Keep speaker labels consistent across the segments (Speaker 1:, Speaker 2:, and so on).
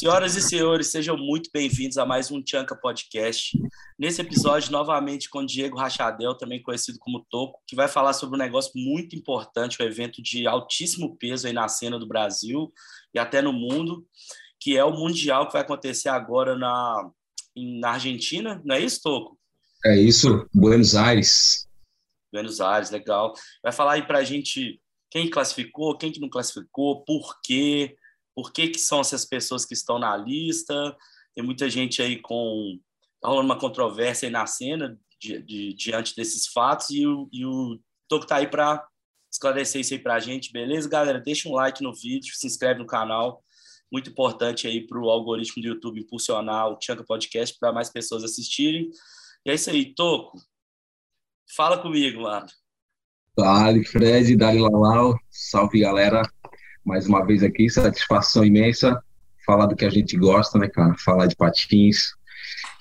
Speaker 1: Senhoras e senhores, sejam muito bem-vindos a mais um Tchanka Podcast. Nesse episódio, novamente com Diego Rachadel, também conhecido como Toco, que vai falar sobre um negócio muito importante, um evento de altíssimo peso aí na cena do Brasil e até no mundo, que é o Mundial que vai acontecer agora na, na Argentina. Não é isso, Toco?
Speaker 2: É isso, Buenos Aires.
Speaker 1: Buenos Aires, legal. Vai falar aí pra gente quem classificou, quem que não classificou, por quê, por que, que são essas pessoas que estão na lista. Tem muita gente aí com. Tá rolando uma controvérsia aí na cena de, de, diante desses fatos e o, e o Toco tá aí para esclarecer isso aí para a gente, beleza, galera? Deixa um like no vídeo, se inscreve no canal. Muito importante aí para o algoritmo do YouTube impulsionar o Tchanka Podcast para mais pessoas assistirem. E é isso aí, Toco. Fala comigo, mano.
Speaker 2: Dali, Fred, Dali Lalau. Salve, galera mais uma vez aqui, satisfação imensa falar do que a gente gosta, né, cara? Falar de patins.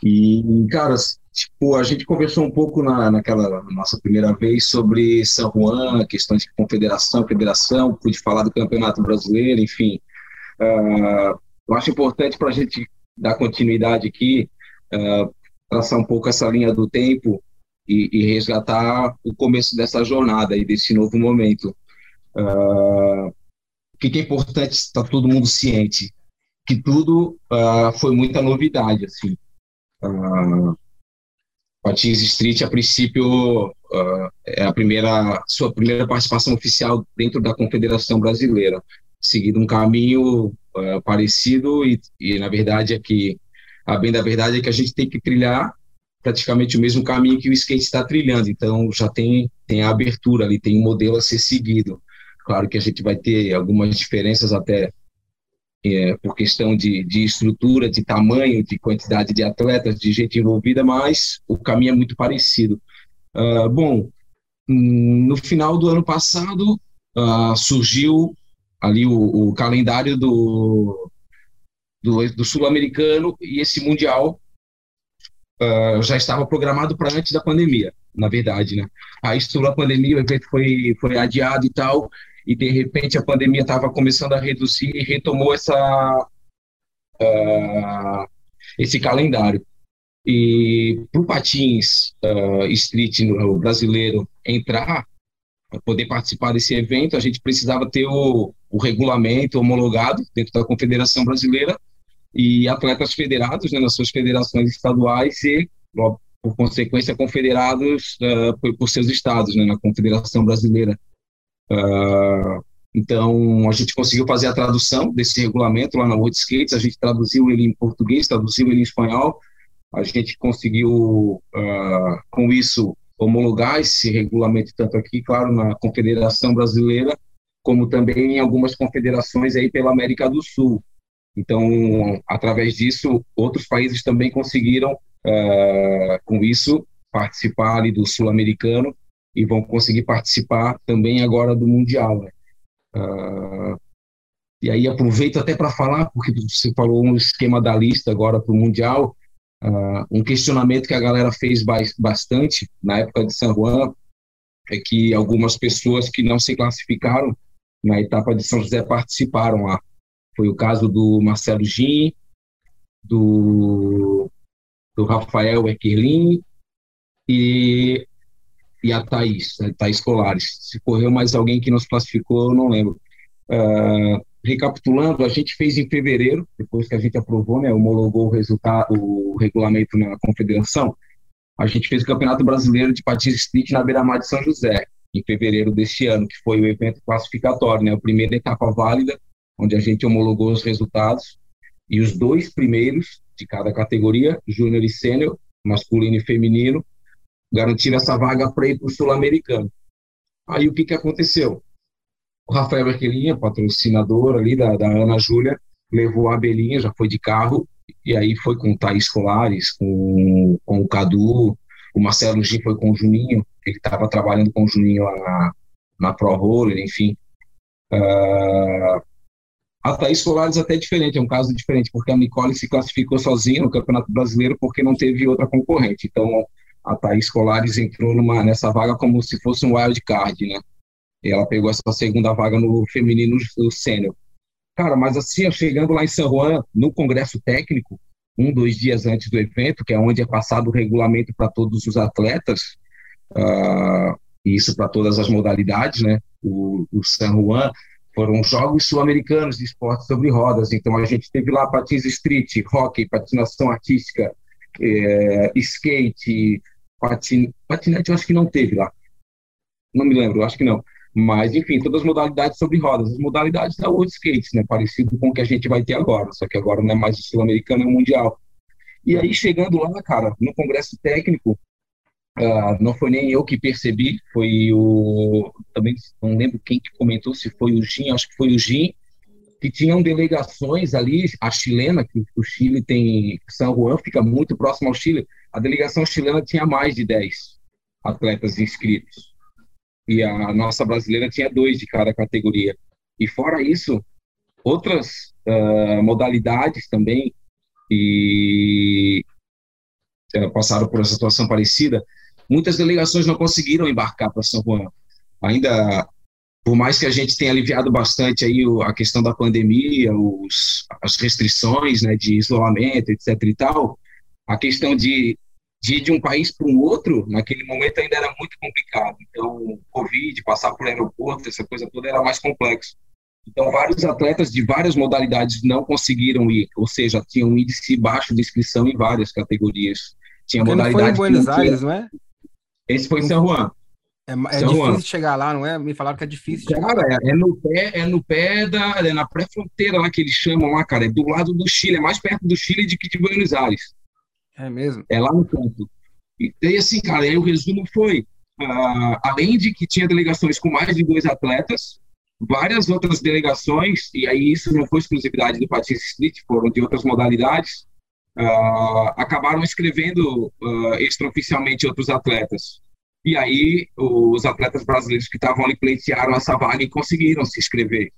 Speaker 2: E, cara, tipo, a gente conversou um pouco na, naquela nossa primeira vez sobre São Juan, questões de confederação, federação, pude falar do Campeonato Brasileiro, enfim. Uh, eu acho importante para a gente dar continuidade aqui, uh, traçar um pouco essa linha do tempo e, e resgatar o começo dessa jornada e desse novo momento. Uh, que, que é importante estar todo mundo ciente? Que tudo uh, foi muita novidade, assim. Uh, Patins Street, a princípio, uh, é a primeira, sua primeira participação oficial dentro da Confederação Brasileira, seguindo um caminho uh, parecido e, e, na verdade, é que, a bem da verdade é que a gente tem que trilhar praticamente o mesmo caminho que o skate está trilhando, então já tem, tem a abertura ali, tem um modelo a ser seguido. Claro que a gente vai ter algumas diferenças até é, por questão de, de estrutura, de tamanho, de quantidade de atletas, de gente envolvida, mas o caminho é muito parecido. Uh, bom, no final do ano passado uh, surgiu ali o, o calendário do, do, do sul-americano e esse mundial uh, já estava programado para antes da pandemia, na verdade, né? Aí estourou a pandemia, o evento foi, foi adiado e tal, e de repente a pandemia estava começando a reduzir e retomou essa uh, esse calendário. E para o patins uh, street no, brasileiro entrar, poder participar desse evento, a gente precisava ter o, o regulamento homologado dentro da Confederação Brasileira e atletas federados né, nas suas federações estaduais e, por consequência, confederados uh, por, por, seus estados, né, na Confederação Brasileira. Uh, então, a gente conseguiu fazer a tradução desse regulamento lá na World Skates, a gente traduziu ele em português, traduziu ele em espanhol, a gente conseguiu, uh, com isso, homologar esse regulamento tanto aqui, claro, na Confederação Brasileira, como também em algumas confederações aí pela América do Sul. Então, através disso, outros países também conseguiram, uh, com isso, participar ali do sul-americano e vão conseguir participar também agora do Mundial. Né? Uh, e aí aproveito até para falar, porque você falou um esquema da lista agora para o Mundial, uh, um questionamento que a galera fez bastante na época de São Juan é que algumas pessoas que não se classificaram na etapa de São José participaram lá. Foi o caso do Marcelo Gin, do, do Rafael Equerlin e e a Thaís, a Thaís Colares. Se correu mais alguém que nos classificou, eu não lembro. Uh, recapitulando, a gente fez em fevereiro, depois que a gente aprovou, né, homologou o resultado, o regulamento na confederação, a gente fez o Campeonato Brasileiro de Patins Street na beira-mar de São José, em fevereiro deste ano, que foi o evento classificatório, né, a primeira etapa válida, onde a gente homologou os resultados, e os dois primeiros de cada categoria, júnior e sênior, masculino e feminino, garantir essa vaga para ir para o Sul-Americano. Aí o que, que aconteceu? O Rafael Berquelinha, patrocinador ali da, da Ana Júlia, levou a Belinha, já foi de carro, e aí foi com o Thaís Colares, com, com o Cadu, o Marcelo Gin foi com o Juninho, ele estava trabalhando com o Juninho lá na, na Pro Roller, enfim. Uh, a Thaís Colares até é diferente, é um caso diferente, porque a Nicole se classificou sozinha no Campeonato Brasileiro porque não teve outra concorrente. Então, a Thaís Colares entrou numa, nessa vaga como se fosse um wild card, né? E ela pegou essa segunda vaga no feminino do sênior. Cara, mas assim, chegando lá em San Juan, no congresso técnico, um, dois dias antes do evento, que é onde é passado o regulamento para todos os atletas, uh, isso para todas as modalidades, né? O, o San Juan foram Jogos Sul-Americanos de Esportes sobre Rodas, então a gente teve lá patins street, hockey, patinação artística, é, skate, patin, patinete eu acho que não teve lá, não me lembro, acho que não. Mas, enfim, todas as modalidades sobre rodas. As modalidades da World Skates, né? Parecido com o que a gente vai ter agora, só que agora não é mais o sul-americano, é o mundial. E aí, chegando lá, cara, no congresso técnico, uh, não foi nem eu que percebi, foi o. Também não lembro quem que comentou, se foi o Gin, acho que foi o Gin, que tinham delegações ali, a chilena, que o Chile tem. São Juan fica muito próximo ao Chile, a delegação chilena tinha mais de 10 atletas inscritos e a nossa brasileira tinha dois de cada categoria. E fora isso, outras uh, modalidades também e uh, passaram por essa situação parecida. Muitas delegações não conseguiram embarcar para São Juan. Ainda, por mais que a gente tenha aliviado bastante aí a questão da pandemia, os, as restrições né, de isolamento, etc. e tal, a questão de de ir de um país para um outro, naquele momento ainda era muito complicado. Então, Covid, passar por aeroporto, essa coisa toda era mais complexo. Então, vários atletas de várias modalidades não conseguiram ir, ou seja, tinham um índice baixo de inscrição em várias categorias. Tinha
Speaker 3: Porque modalidade. Foi em Buenos Aires, não é?
Speaker 2: Esse foi em São Juan.
Speaker 3: É, é difícil chegar lá, não é? Me falaram que é difícil.
Speaker 2: Cara, é, é, no pé, é no pé da, é na pré-fronteira lá que eles chamam lá, cara. É do lado do Chile, é mais perto do Chile do que de Buenos Aires.
Speaker 3: É mesmo?
Speaker 2: É lá no canto. E, assim, cara, aí o resumo foi, uh, além de que tinha delegações com mais de dois atletas, várias outras delegações, e aí isso não foi exclusividade do Patins Street, foram de outras modalidades, uh, acabaram escrevendo uh, extraoficialmente outros atletas. E aí os atletas brasileiros que estavam ali pleitearam essa vaga e conseguiram se inscrever.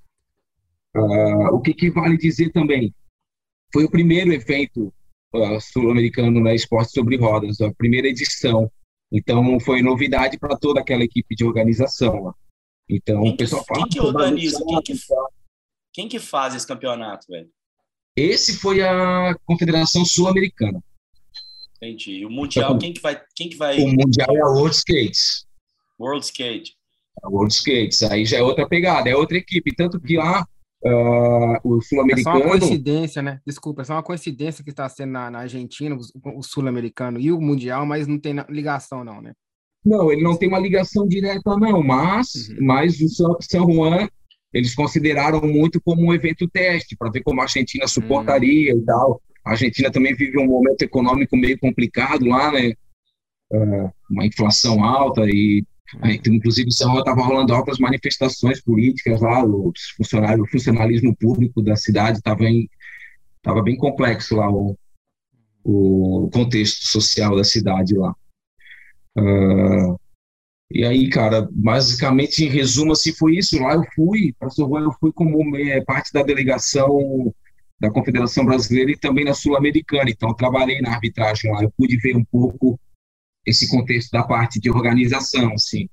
Speaker 2: Uh, o que, que, vale dizer também? Foi o primeiro evento uh, sul-americano na Esporte sobre Rodas, a primeira edição. Então, foi novidade para toda aquela equipe de organização. Então,
Speaker 1: quem
Speaker 2: o pessoal
Speaker 1: fala. Quem que organiza? Quem que, quem que faz esse campeonato, velho?
Speaker 2: Esse foi a Confederação Sul-Americana.
Speaker 1: Entendi. E o Mundial, quem que vai. Quem que vai...
Speaker 2: O Mundial é a World Skates.
Speaker 1: World Skate.
Speaker 2: A World Skates. Aí já é outra pegada, é outra equipe. Tanto que lá Uh, o sul-americano.
Speaker 3: É só uma coincidência, né? Desculpa, é só uma coincidência que está sendo na, na Argentina, o, o sul-americano e o mundial, mas não tem ligação, não, né?
Speaker 2: Não, ele não tem uma ligação direta, não, mas, uhum. mas o São Juan eles consideraram muito como um evento teste, para ver como a Argentina suportaria uhum. e tal. A Argentina também vive um momento econômico meio complicado lá, né? Uh, uma inflação alta e inclusive, em estava rolando altas manifestações políticas lá, o funcionário, o funcionalismo público da cidade estava estava bem complexo lá o, o contexto social da cidade lá. Uh, e aí, cara, basicamente, em resumo, assim, foi isso. Lá eu fui, para eu fui como é, parte da delegação da Confederação Brasileira e também na Sul-Americana. Então, trabalhei na arbitragem lá. Eu pude ver um pouco esse contexto da parte de organização, assim.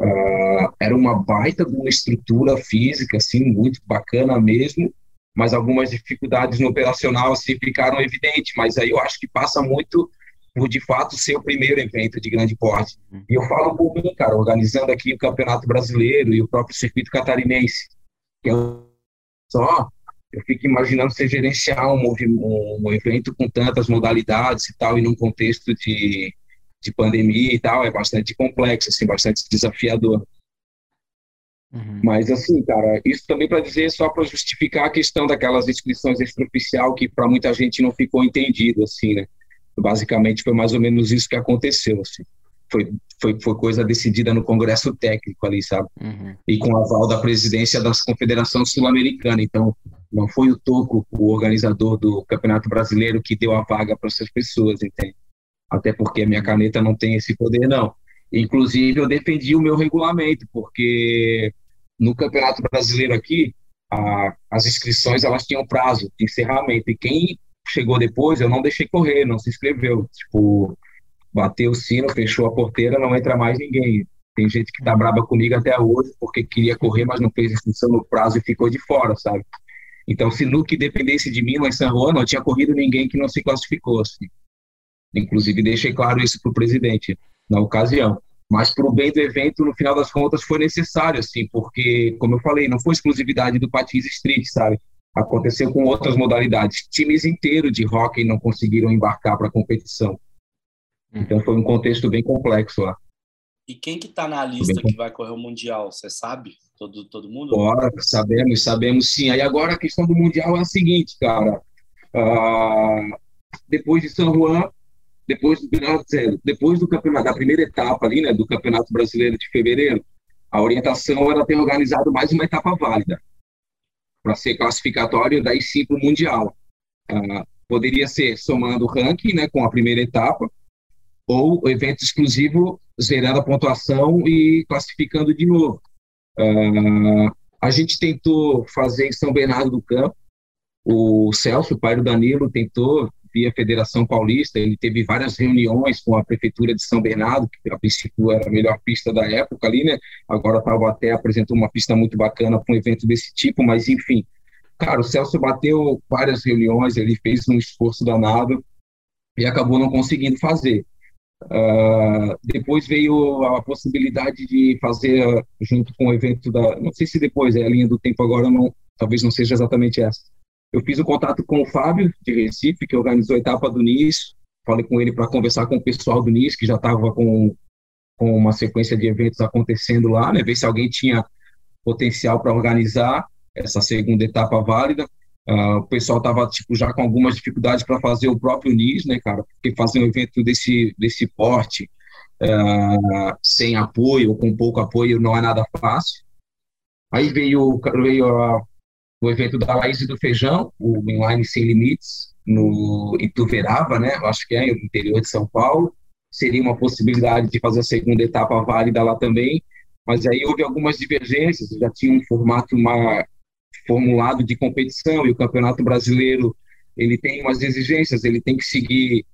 Speaker 2: Uh, era uma baita de uma estrutura física, assim, muito bacana mesmo, mas algumas dificuldades no operacional, assim, ficaram evidentes, mas aí eu acho que passa muito por, de fato, ser o primeiro evento de grande porte. E eu falo por mim, cara, organizando aqui o Campeonato Brasileiro e o próprio Circuito Catarinense, que é só eu fico imaginando você gerenciar um, um, um evento com tantas modalidades e tal, e num contexto de de pandemia e tal, é bastante complexo, assim, bastante desafiador. Uhum. Mas, assim, cara, isso também para dizer, só para justificar a questão daquelas inscrições extraoficial que para muita gente não ficou entendido, assim, né? Basicamente foi mais ou menos isso que aconteceu, assim. Foi, foi, foi coisa decidida no Congresso Técnico ali, sabe? Uhum. E com aval da presidência da Confederação Sul-Americana. Então, não foi o Toco, o organizador do Campeonato Brasileiro, que deu a vaga para essas pessoas, entende? Até porque a minha caneta não tem esse poder, não. Inclusive, eu defendi o meu regulamento, porque no Campeonato Brasileiro aqui, a, as inscrições elas tinham prazo de encerramento, e quem chegou depois, eu não deixei correr, não se inscreveu. Tipo, bateu o sino, fechou a porteira, não entra mais ninguém. Tem gente que tá braba comigo até hoje porque queria correr, mas não fez inscrição no prazo e ficou de fora, sabe? Então, se no que dependesse de mim lá em San Juan, não tinha corrido ninguém que não se classificou. Assim. Inclusive, deixei claro isso para o presidente na ocasião. Mas para o bem do evento, no final das contas, foi necessário, assim, porque, como eu falei, não foi exclusividade do Patins Street, sabe? Aconteceu com outras modalidades. Times inteiros de hockey não conseguiram embarcar para a competição. Então foi um contexto bem complexo lá.
Speaker 1: E quem que está na lista que vai correr o Mundial? Você sabe? Todo, todo mundo?
Speaker 2: Bora, sabemos, sabemos sim. Aí agora a questão do Mundial é a seguinte, cara. Uh, depois de São Juan, depois do, depois do campeonato, da primeira etapa ali, né, do Campeonato Brasileiro de fevereiro, a orientação era ter organizado mais uma etapa válida para ser classificatório, daí sim para o Mundial. Uh, poderia ser somando o ranking, né, com a primeira etapa, ou evento exclusivo zerando a pontuação e classificando de novo. Uh, a gente tentou fazer em São Bernardo do Campo, o Celso, o pai do Danilo, tentou via Federação Paulista, ele teve várias reuniões com a Prefeitura de São Bernardo, que a princípio era a melhor pista da época ali, né? Agora Taubaté apresentou uma pista muito bacana para um evento desse tipo, mas enfim. Cara, o Celso bateu várias reuniões, ele fez um esforço danado e acabou não conseguindo fazer. Uh, depois veio a possibilidade de fazer junto com o evento da, não sei se depois é a linha do tempo agora não, talvez não seja exatamente essa. Eu fiz o um contato com o Fábio de Recife que organizou a etapa do NIS. Falei com ele para conversar com o pessoal do NIS que já estava com com uma sequência de eventos acontecendo lá, né? Ver se alguém tinha potencial para organizar essa segunda etapa válida. Uh, o pessoal estava tipo, já com algumas dificuldades para fazer o próprio NIS, né, cara? Porque fazer um evento desse, desse porte uh, sem apoio ou com pouco apoio não é nada fácil. Aí veio, veio uh, o evento da Laís e do Feijão, o Inline Sem Limites, no Ituverava, né? Acho que é, no interior de São Paulo. Seria uma possibilidade de fazer a segunda etapa válida lá também, mas aí houve algumas divergências, já tinha um formato uma, formulado de competição e o Campeonato Brasileiro ele tem umas exigências, ele tem que seguir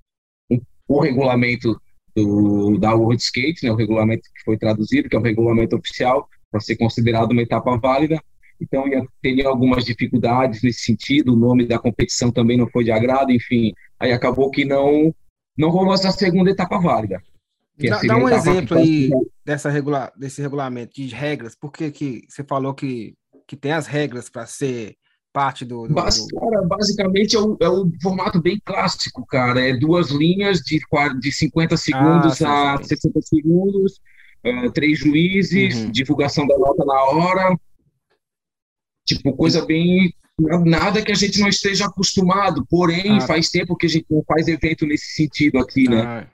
Speaker 2: um, o regulamento do, da World Skate, né, o regulamento que foi traduzido, que é o regulamento oficial, para ser considerado uma etapa válida. Então, ia, teria algumas dificuldades nesse sentido, o nome da competição também não foi de agrado, enfim. Aí acabou que não, não rolou essa segunda etapa válida.
Speaker 3: Dá, dá, um exemplo aí dessa regula desse regulamento de regras, porque que você falou que que tem as regras para ser parte do. do,
Speaker 2: Bas, cara, basicamente é o, é o, formato bem clássico, cara. É duas linhas de, de 50 segundos ah, a sim, 60 segundos, uh, três juízes, uhum. divulgação da nota na hora. Tipo, coisa bem. Nada que a gente não esteja acostumado, porém, ah, faz tempo que a gente não faz evento nesse sentido aqui, né? Ah,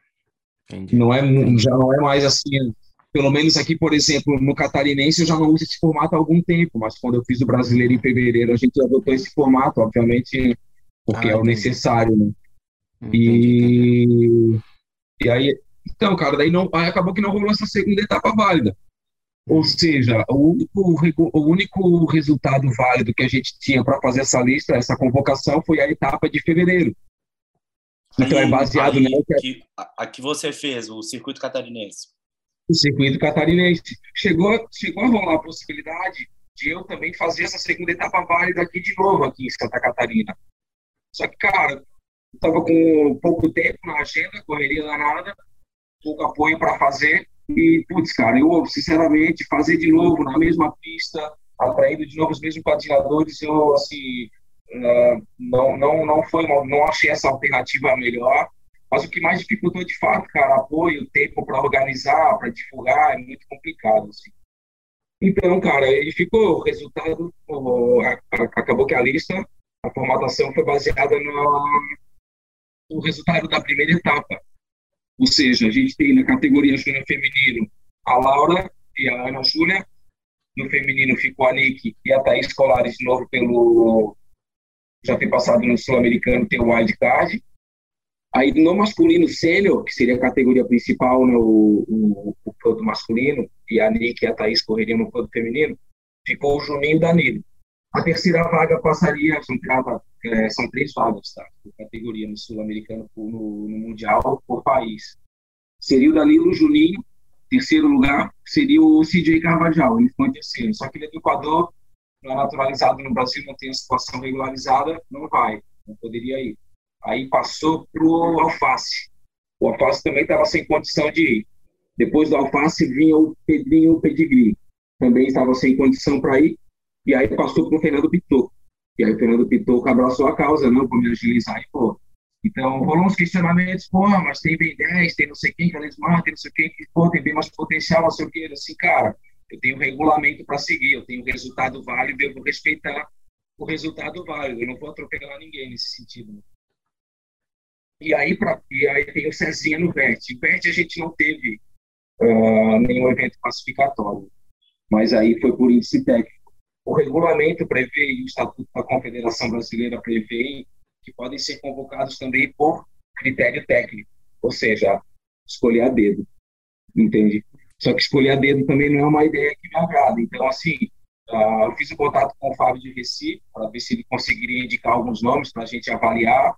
Speaker 2: não é, já não é mais assim pelo menos aqui, por exemplo, no catarinense, eu já não uso esse formato há algum tempo, mas quando eu fiz o brasileiro em fevereiro, a gente adotou esse formato, obviamente, porque ah, é o necessário, né? E, e aí, então, cara, daí não, aí acabou que não rolou essa segunda etapa válida. Ou seja, o único, o único resultado válido que a gente tinha para fazer essa lista, essa convocação, foi a etapa de fevereiro.
Speaker 1: Então é baseado aí, que, a que você fez, o circuito catarinense
Speaker 2: o circuito catarinense. Chegou, chegou a rolar a possibilidade de eu também fazer essa segunda etapa válida aqui de novo, aqui em Santa Catarina. Só que, cara, estava com pouco tempo na agenda, correria danada, pouco apoio para fazer. E, putz, cara, eu, sinceramente, fazer de novo na mesma pista, atraindo de novo os mesmos patinadores, eu, assim, uh, não, não, não foi, não achei essa alternativa melhor. Mas o que mais dificultou de fato, cara, apoio, tempo para organizar, para divulgar, é muito complicado, assim. Então, cara, ele ficou, o resultado, acabou que a lista, a formatação foi baseada no, no resultado da primeira etapa. Ou seja, a gente tem na categoria júnior feminino a Laura e a Ana Júlia, no feminino ficou a Nick e a Thaís Colares de novo pelo já ter passado no Sul-Americano, tem o wild card. Aí no masculino sênior, que seria a categoria principal, né, o, o, masculino, e a Nick e a Thaís correriam no produto feminino, ficou o Juninho e Danilo. A terceira vaga passaria, são, é, são três vagas, tá? Por categoria no Sul-Americano, no, no, Mundial, por país. Seria o Danilo, Juninho, terceiro lugar seria o CJ Carvajal, ele foi terceiro. Só que ele é do Equador, não é naturalizado no Brasil, não tem a situação regularizada, não vai, não poderia ir. Aí passou para o alface. O alface também estava sem condição de ir. Depois do alface vinha o Pedrinho Pedigree, também estava sem condição para ir. E aí passou para o Fernando Pitoco. E aí o Fernando Pitoco abraçou a causa, não, vou me agilizar. E, pô, então, rolou uns questionamentos, pô, mas tem bem 10, tem não sei quem, Carlos Marques, tem não sei quem, que, pô, tem bem mais potencial, não sei o quê. Assim, cara, eu tenho regulamento para seguir, eu tenho resultado válido, eu vou respeitar o resultado válido, eu não vou atropelar ninguém nesse sentido. Né? E aí, pra, e aí tem o Cezinha no VET. O VET a gente não teve uh, nenhum evento classificatório, mas aí foi por índice técnico. O regulamento prevê, e o Estatuto da Confederação Brasileira prevê, que podem ser convocados também por critério técnico, ou seja, escolher a dedo, entende? Só que escolher a dedo também não é uma ideia que me agrada. Então, assim, uh, eu fiz um contato com o Fábio de Recife para ver se ele conseguiria indicar alguns nomes para a gente avaliar.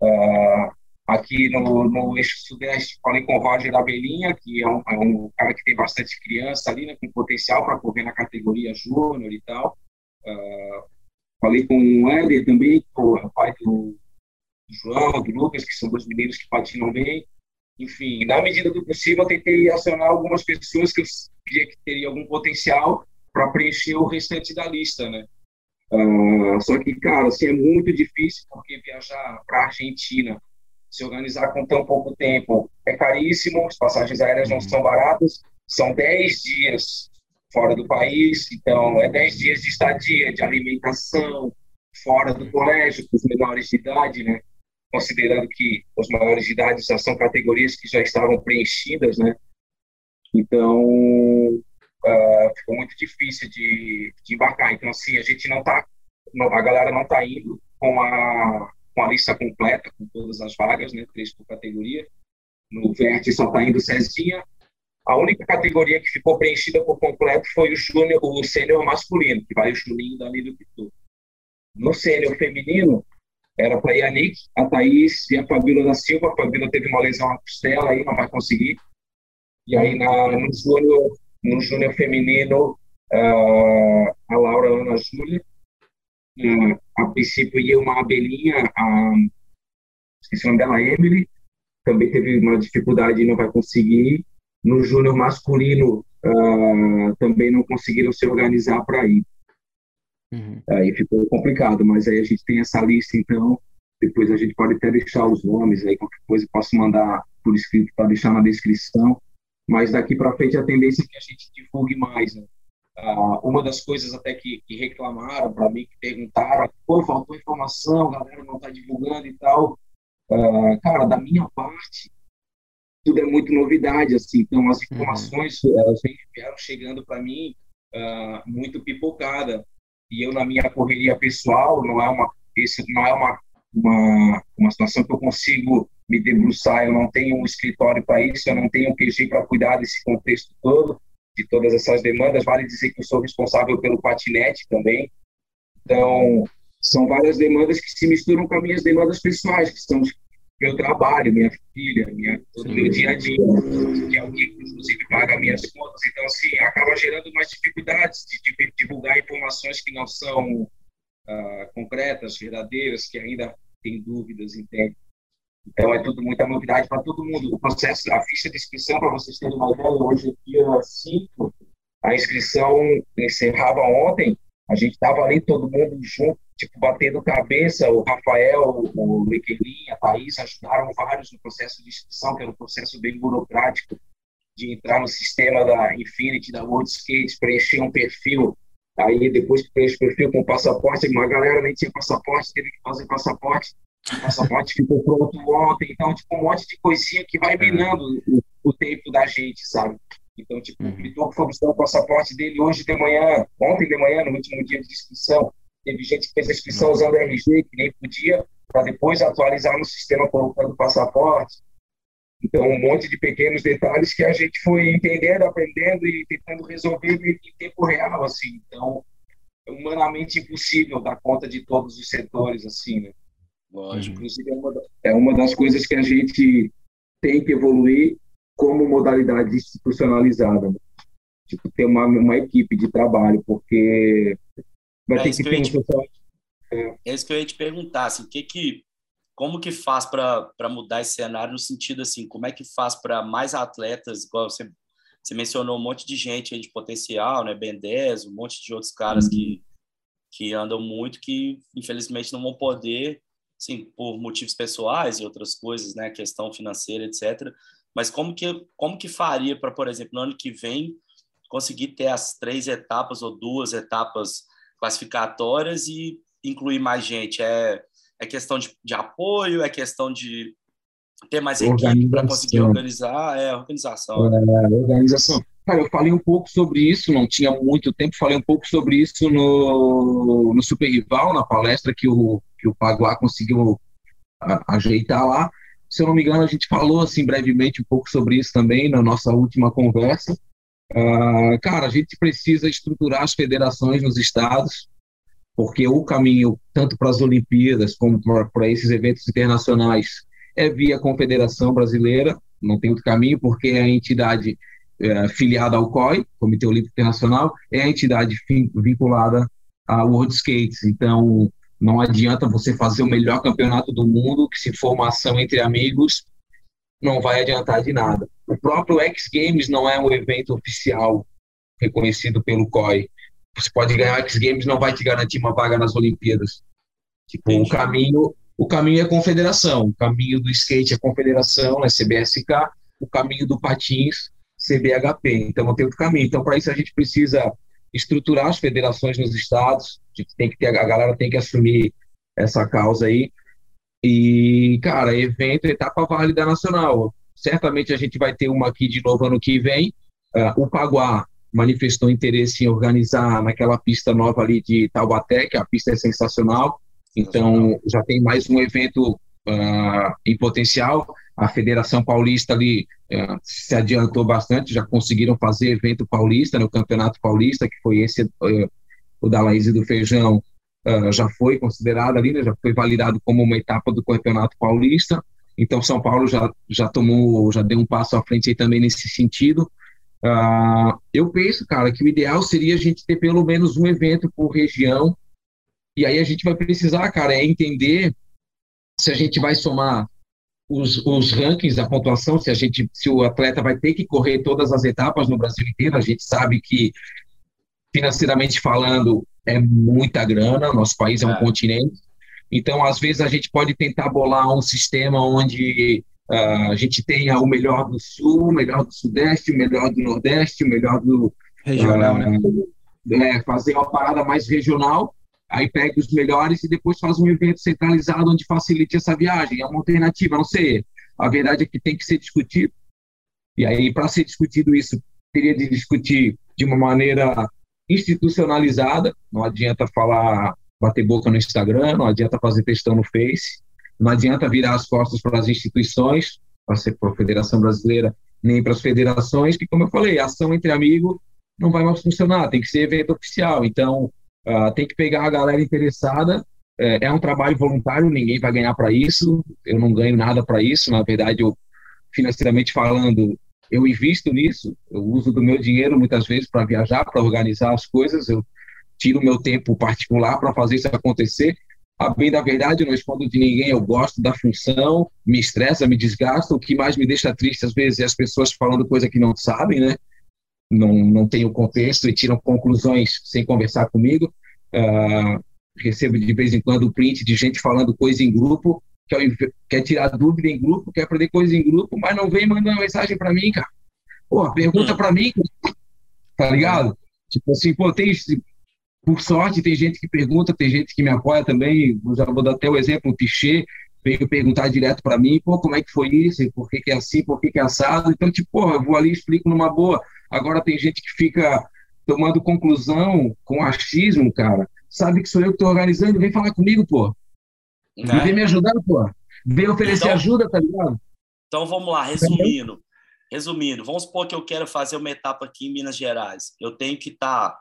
Speaker 2: Uh, aqui no, no eixo sudeste, falei com o Roger Abelinha, que é um, é um cara que tem bastante criança ali, né, com potencial para correr na categoria júnior e tal. Uh, falei com o Éder também, que é o pai do João, do Lucas, que são dois meninos que patinam bem. Enfim, na medida do possível, eu tentei acionar algumas pessoas que eu via que teria algum potencial para preencher o restante da lista, né? Uh, só que, cara, assim, é muito difícil, porque viajar para a Argentina se organizar com tão pouco tempo é caríssimo, as passagens aéreas não são baratas, são 10 dias fora do país, então é 10 dias de estadia, de alimentação, fora do colégio, com os menores de idade, né? Considerando que os maiores de idade já são categorias que já estavam preenchidas, né? Então, uh, ficou muito difícil de, de embarcar. Então, assim, a gente não tá, a galera não tá indo com a com a lista completa, com todas as vagas, né, três por categoria. No Verte só está indo Cezinha. A única categoria que ficou preenchida por completo foi o júnior, o sênior masculino, que vai o Juninho da Lido Pitu. No sênior feminino, era para a Yannick, a Thaís e a Fabíola da Silva. A Fabíola teve uma lesão na costela, aí não vai conseguir. E aí na, no júnior no feminino, uh, a Laura Ana Júlia uh, a princípio ia uma abelhinha, a, esqueci o nome dela, Emily, também teve uma dificuldade e não vai conseguir. No júnior masculino, uh, também não conseguiram se organizar para ir. Uhum. Aí ficou complicado, mas aí a gente tem essa lista, então depois a gente pode até deixar os nomes aí, qualquer coisa posso mandar por escrito para deixar na descrição. Mas daqui para frente a tendência é que a gente divulgue mais, né? Uh, uma das coisas até que, que reclamaram para mim, que perguntaram, pô, faltou informação, a galera não está divulgando e tal. Uh, cara, da minha parte, tudo é muito novidade, assim, então as uhum. informações elas vieram chegando para mim uh, muito pipocada. E eu, na minha correria pessoal, não é uma, esse não é uma, uma, uma situação que eu consigo me debruçar, eu não tenho um escritório para isso, eu não tenho um QG para cuidar desse contexto todo de todas essas demandas. Vale dizer que eu sou responsável pelo patinete também. Então, são várias demandas que se misturam com as minhas demandas pessoais, que são meu trabalho, minha filha, minha, todo o meu dia a dia, que é o que, inclusive, paga minhas contas. Então, assim, acaba gerando mais dificuldades de, de divulgar informações que não são uh, concretas, verdadeiras, que ainda tem dúvidas, entende? Então é tudo muita novidade para todo mundo. O processo, a ficha de inscrição, para vocês terem uma ideia, hoje é dia 5, a inscrição encerrava ontem, a gente estava ali todo mundo junto, tipo, batendo cabeça, o Rafael, o Lequelin, a Thaís ajudaram vários no processo de inscrição, que era um processo bem burocrático, de entrar no sistema da Infinity, da World Skate, preencher um perfil, aí depois que preenche o perfil com passaporte, uma galera nem tinha passaporte, teve que fazer passaporte, o passaporte ficou pronto ontem, então, tipo, um monte de coisinha que vai minando o, o tempo da gente, sabe? Então, tipo, uhum. o Vitor foi buscar o passaporte dele hoje de manhã, ontem de manhã, no último dia de inscrição. Teve gente que fez a inscrição uhum. usando RG, que nem podia, para depois atualizar no sistema colocando o passaporte. Então, um monte de pequenos detalhes que a gente foi entendendo, aprendendo e tentando resolver em tempo real, assim. Então, é humanamente impossível dar conta de todos os setores, assim, né? Lógico. Inclusive, é uma, é uma das coisas que a gente tem que evoluir como modalidade institucionalizada. Né? Tipo, ter uma, uma equipe de trabalho, porque
Speaker 1: vai é ter que ter te, pessoal... É isso que eu ia te perguntar, assim, que que, como que faz para mudar esse cenário no sentido assim, como é que faz para mais atletas, igual você, você mencionou um monte de gente de potencial, né, Ben 10, um monte de outros caras uhum. que, que andam muito, que infelizmente não vão poder, sim, por motivos pessoais e outras coisas, né, questão financeira, etc. Mas como que, como que faria para, por exemplo, no ano que vem, conseguir ter as três etapas ou duas etapas classificatórias e incluir mais gente? É, é questão de, de apoio? É questão de ter mais equipe para conseguir organizar? É, organização.
Speaker 2: É, organização. Cara, eu falei um pouco sobre isso, não tinha muito tempo, falei um pouco sobre isso no, no Super Rival, na palestra que o, que o Paguá conseguiu a, ajeitar lá. Se eu não me engano, a gente falou assim brevemente um pouco sobre isso também na nossa última conversa. Uh, cara, a gente precisa estruturar as federações nos estados, porque o caminho, tanto para as Olimpíadas como para esses eventos internacionais, é via Confederação Brasileira, não tem outro caminho, porque é a entidade é, filiada ao COI, Comitê Olímpico Internacional, é a entidade vinculada à World Skates. Então, não adianta você fazer o melhor campeonato do mundo, que se for uma ação entre amigos, não vai adiantar de nada. O próprio X Games não é um evento oficial reconhecido pelo COI. Você pode ganhar X Games, não vai te garantir uma vaga nas Olimpíadas. Tipo, o caminho, o caminho é confederação, o caminho do skate é confederação, é CBSK, o caminho do patins, CBHP. Então não tem outro caminho. Então para isso a gente precisa estruturar as federações nos estados. A gente tem que ter a galera tem que assumir essa causa aí. E cara, evento etapa válida nacional. Certamente a gente vai ter uma aqui de novo ano que vem. Uh, o Paguá manifestou interesse em organizar naquela pista nova ali de Taubaté, que a pista é sensacional. Então, já tem mais um evento uh, em potencial. A Federação Paulista ali uh, se adiantou bastante, já conseguiram fazer evento paulista, no Campeonato Paulista, que foi esse, uh, o da Laís e do Feijão, já foi considerado ali, né, já foi validado como uma etapa do Campeonato Paulista. Então, São Paulo já, já tomou, já deu um passo à frente aí também nesse sentido. Uh, eu penso, cara, que o ideal seria a gente ter pelo menos um evento por região, e aí a gente vai precisar, cara, é entender se a gente vai somar os, os rankings da pontuação, se a gente, se o atleta vai ter que correr todas as etapas no Brasil inteiro, a gente sabe que financeiramente falando é muita grana, nosso país é um é. continente, então às vezes a gente pode tentar bolar um sistema onde Uh, a gente tenha o melhor do Sul, o melhor do Sudeste, o melhor do Nordeste, o melhor do.
Speaker 3: Regional, uh,
Speaker 2: né? É, fazer uma parada mais regional, aí pega os melhores e depois faz um evento centralizado onde facilite essa viagem. É uma alternativa, não sei. A verdade é que tem que ser discutido. E aí, para ser discutido isso, teria de discutir de uma maneira institucionalizada. Não adianta falar, bater boca no Instagram, não adianta fazer textão no Face. Não adianta virar as costas para as instituições, para a Federação Brasileira, nem para as federações, que, como eu falei, ação entre amigos não vai mais funcionar, tem que ser evento oficial. Então, uh, tem que pegar a galera interessada. É, é um trabalho voluntário, ninguém vai ganhar para isso, eu não ganho nada para isso. Na verdade, eu, financeiramente falando, eu invisto nisso, eu uso do meu dinheiro muitas vezes para viajar, para organizar as coisas, eu tiro meu tempo particular para fazer isso acontecer, a bem da verdade, eu não escondo de ninguém, eu gosto da função, me estressa, me desgasta. O que mais me deixa triste, às vezes, é as pessoas falando coisa que não sabem, né? Não, não tem o contexto e tiram conclusões sem conversar comigo. Uh, recebo de vez em quando o print de gente falando coisa em grupo, quer, quer tirar dúvida em grupo, quer aprender coisa em grupo, mas não vem mandando mensagem para mim, cara. Pô, pergunta para mim, tá ligado? Tipo assim, pô, tem por sorte, tem gente que pergunta, tem gente que me apoia também. Eu já vou dar até o exemplo, o Pichê veio perguntar direto para mim, pô, como é que foi isso? Por que, que é assim? Por que, que é assado? Então, tipo, porra, eu vou ali e explico numa boa. Agora tem gente que fica tomando conclusão com achismo, cara. Sabe que sou eu que estou organizando, vem falar comigo, pô. Né? Vem me ajudar, pô. Vem oferecer então, ajuda, tá ligado?
Speaker 1: Então vamos lá, resumindo. Resumindo, vamos supor que eu quero fazer uma etapa aqui em Minas Gerais. Eu tenho que estar tá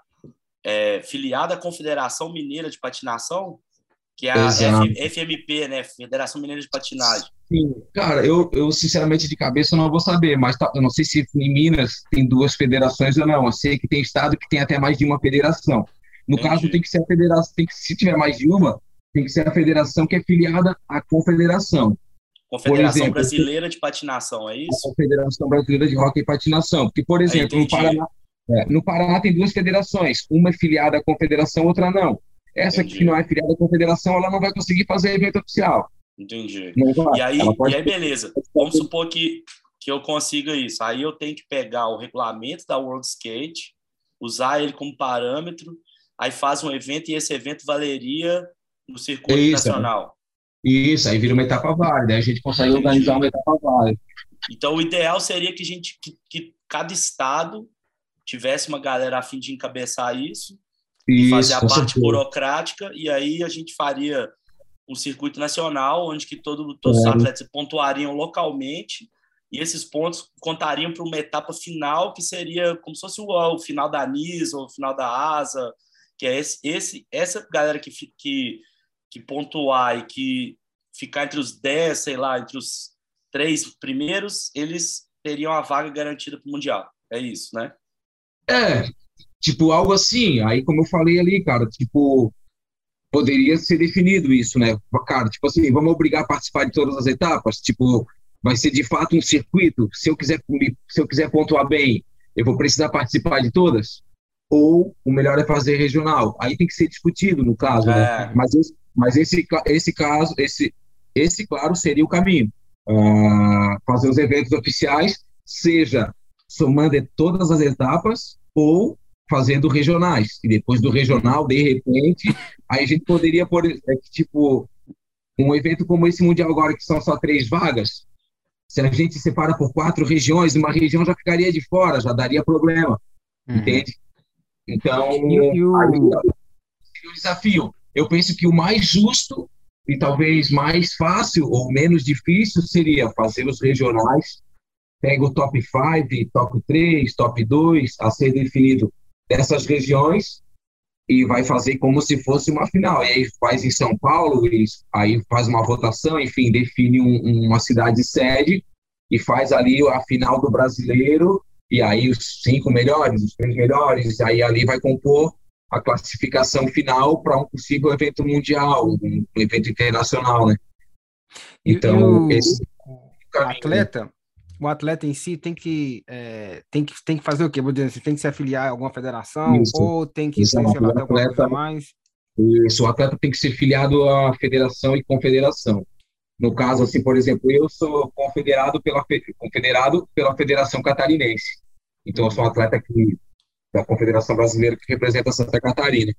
Speaker 1: é, filiada à Confederação Mineira de Patinação, que é a F, FMP, né? Federação Mineira de Patinagem.
Speaker 2: Sim, cara, eu, eu sinceramente de cabeça não vou saber, mas tá, eu não sei se em Minas tem duas federações ou não. Eu sei que tem estado que tem até mais de uma federação. No Entendi. caso, tem que ser a federação, tem que, se tiver mais de uma, tem que ser a federação que é filiada à confederação.
Speaker 1: Confederação exemplo, Brasileira de Patinação, é isso?
Speaker 2: A Confederação Brasileira de Hockey e Patinação. Porque, por exemplo, no Paraná, é, no Paraná tem duas federações, uma é filiada à confederação, outra não. Essa Entendi. que não é filiada à confederação, ela não vai conseguir fazer evento oficial.
Speaker 1: Entendi. E aí, e aí, beleza. Vamos supor que, que eu consiga isso. Aí eu tenho que pegar o regulamento da World Skate, usar ele como parâmetro, aí faz um evento e esse evento valeria no circuito isso, nacional.
Speaker 2: Isso, aí vira uma etapa válida, a gente consegue Entendi. organizar uma etapa válida.
Speaker 1: Então, o ideal seria que a gente, que, que cada estado tivesse uma galera a fim de encabeçar isso, isso fazer a parte certeza. burocrática, e aí a gente faria um circuito nacional, onde que todo, todos é. os atletas pontuariam localmente, e esses pontos contariam para uma etapa final, que seria como se fosse o, o final da NIS ou o final da ASA, que é esse, esse essa galera que, que, que pontuar e que ficar entre os 10, sei lá, entre os três primeiros, eles teriam a vaga garantida para o Mundial. É isso, né?
Speaker 2: É, tipo, algo assim. Aí, como eu falei ali, cara, tipo, poderia ser definido isso, né? Cara, tipo assim, vamos obrigar a participar de todas as etapas? Tipo, vai ser de fato um circuito? Se eu quiser, se eu quiser pontuar bem, eu vou precisar participar de todas? Ou o melhor é fazer regional? Aí tem que ser discutido, no caso, né? é. né? Mas, esse, mas esse, esse caso, esse, esse, claro, seria o caminho. Uh, fazer os eventos oficiais, seja somando todas as etapas ou fazendo regionais. E depois do regional, de repente, aí a gente poderia pôr, é, tipo, um evento como esse Mundial agora, que são só três vagas, se a gente separa por quatro regiões, uma região já ficaria de fora, já daria problema, uhum. entende? Então, e, e o... aí, o desafio. Eu penso que o mais justo e talvez mais fácil ou menos difícil seria fazer os regionais pega o top 5, top 3, top 2 a ser definido dessas regiões e vai fazer como se fosse uma final. E aí faz em São Paulo, e aí faz uma votação, enfim, define um, uma cidade sede e faz ali a final do brasileiro, e aí os cinco melhores, os três melhores, aí ali vai compor a classificação final para um possível evento mundial, um evento internacional, né?
Speaker 3: Então, o, esse o atleta, o atleta em si tem que, é, tem que, tem que fazer o quê? Vou dizer assim, tem que se afiliar a alguma federação Isso. ou tem que ser até atleta, mais?
Speaker 2: Isso, o atleta tem que ser filiado à federação e confederação. No caso, assim, por exemplo, eu sou confederado pela, confederado pela Federação Catarinense. Então, eu sou um atleta aqui da Confederação Brasileira que representa Santa Catarina.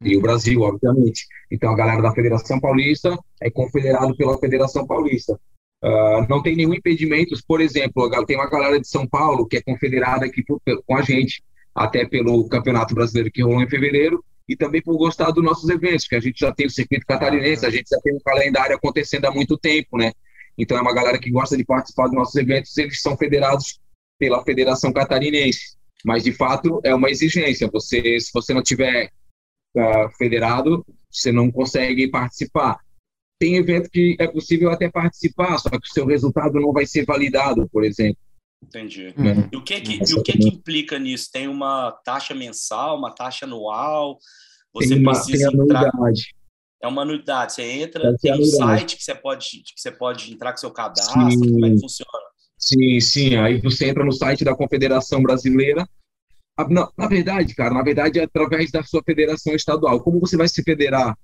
Speaker 2: E o Brasil, obviamente. Então, a galera da Federação Paulista é confederado pela Federação Paulista. Uh, não tem nenhum impedimento, por exemplo, tem uma galera de São Paulo que é confederada aqui por, com a gente, até pelo Campeonato Brasileiro que rolou em fevereiro, e também por gostar dos nossos eventos, que a gente já tem o circuito catarinense, a gente já tem um calendário acontecendo há muito tempo, né? Então é uma galera que gosta de participar dos nossos eventos, eles são federados pela Federação Catarinense. Mas de fato é uma exigência. Você, se você não tiver uh, federado, você não consegue participar tem evento que é possível até participar, só que o seu resultado não vai ser validado, por exemplo.
Speaker 1: Entendi. Uhum. E o que que, e o que que implica nisso? Tem uma taxa mensal, uma taxa anual?
Speaker 2: Você tem uma, precisa tem entrar...
Speaker 1: É uma anuidade. Você entra, tem um site que você pode que você pode entrar com seu cadastro. Sim. Como é que funciona?
Speaker 2: Sim, sim. Aí você entra no site da Confederação Brasileira. Na, na verdade, cara, na verdade é através da sua federação estadual. Como você vai se federar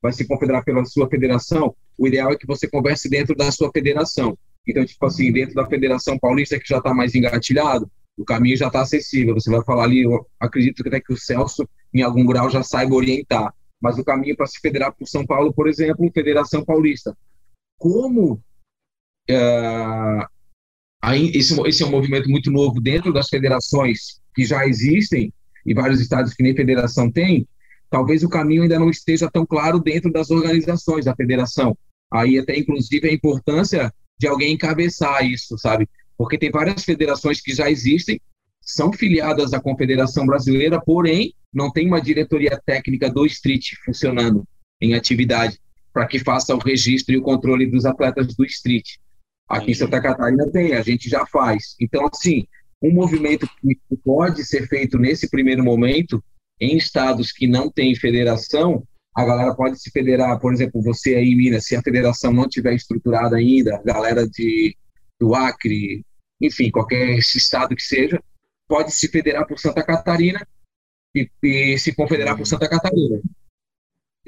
Speaker 2: vai se confederar pela sua federação, o ideal é que você converse dentro da sua federação. Então, tipo assim, dentro da Federação Paulista, que já está mais engatilhado, o caminho já está acessível. Você vai falar ali, acredito que até que o Celso, em algum grau, já saiba orientar. Mas o caminho para se federar por São Paulo, por exemplo, Federação Paulista. Como é, esse, esse é um movimento muito novo dentro das federações que já existem, e vários estados que nem federação tem, talvez o caminho ainda não esteja tão claro dentro das organizações da federação. Aí até inclusive a importância de alguém encabeçar isso, sabe? Porque tem várias federações que já existem, são filiadas à Confederação Brasileira, porém não tem uma diretoria técnica do street funcionando em atividade para que faça o registro e o controle dos atletas do street. Aqui em Santa Catarina tem, a gente já faz. Então, assim, um movimento que pode ser feito nesse primeiro momento em estados que não tem federação, a galera pode se federar, por exemplo, você aí em Minas, se a federação não tiver estruturada ainda, a galera de, do Acre, enfim, qualquer estado que seja, pode se federar por Santa Catarina e, e se confederar por Santa Catarina.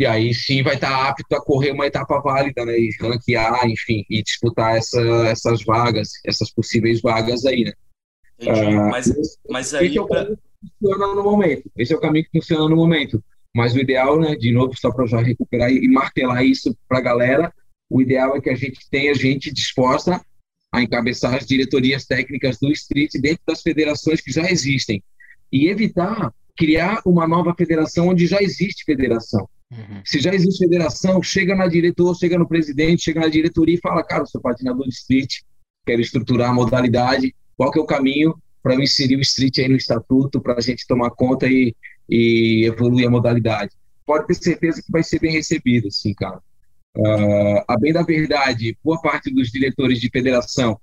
Speaker 2: E aí sim vai estar apto a correr uma etapa válida, né? E ranquear, enfim, e disputar essa, essas vagas, essas possíveis vagas aí, né?
Speaker 1: Entendi. Uh, mas, mas aí.
Speaker 2: Esse é o caminho que funciona no momento. Esse é o caminho que funciona no momento. Mas o ideal, né, de novo, só para já recuperar e martelar isso para a galera, o ideal é que a gente tenha gente disposta a encabeçar as diretorias técnicas do street dentro das federações que já existem e evitar criar uma nova federação onde já existe federação. Uhum. Se já existe federação, chega na diretor, chega no presidente, chega na diretoria e fala, cara, eu sou patinador de street, quero estruturar a modalidade, qual que é o caminho para eu inserir o street aí no estatuto, para a gente tomar conta e, e evoluir a modalidade. Pode ter certeza que vai ser bem recebido, sim, cara. Uh, a bem da verdade, boa parte dos diretores de federação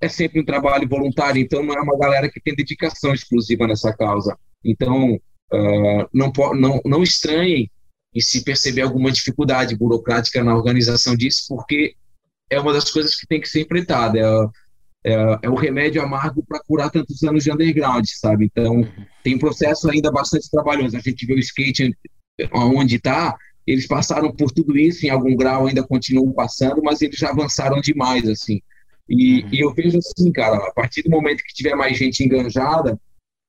Speaker 2: é sempre um trabalho voluntário, então não é uma galera que tem dedicação exclusiva nessa causa. Então, uh, não, não, não estranhem e se perceber alguma dificuldade burocrática na organização disso, porque é uma das coisas que tem que ser enfrentada. É, é, é o remédio amargo para curar tantos anos de underground, sabe? Então, tem um processo ainda bastante trabalhoso. A gente vê o skate onde está, eles passaram por tudo isso, em algum grau ainda continuam passando, mas eles já avançaram demais, assim. E, uhum. e eu vejo assim, cara, a partir do momento que tiver mais gente enganjada,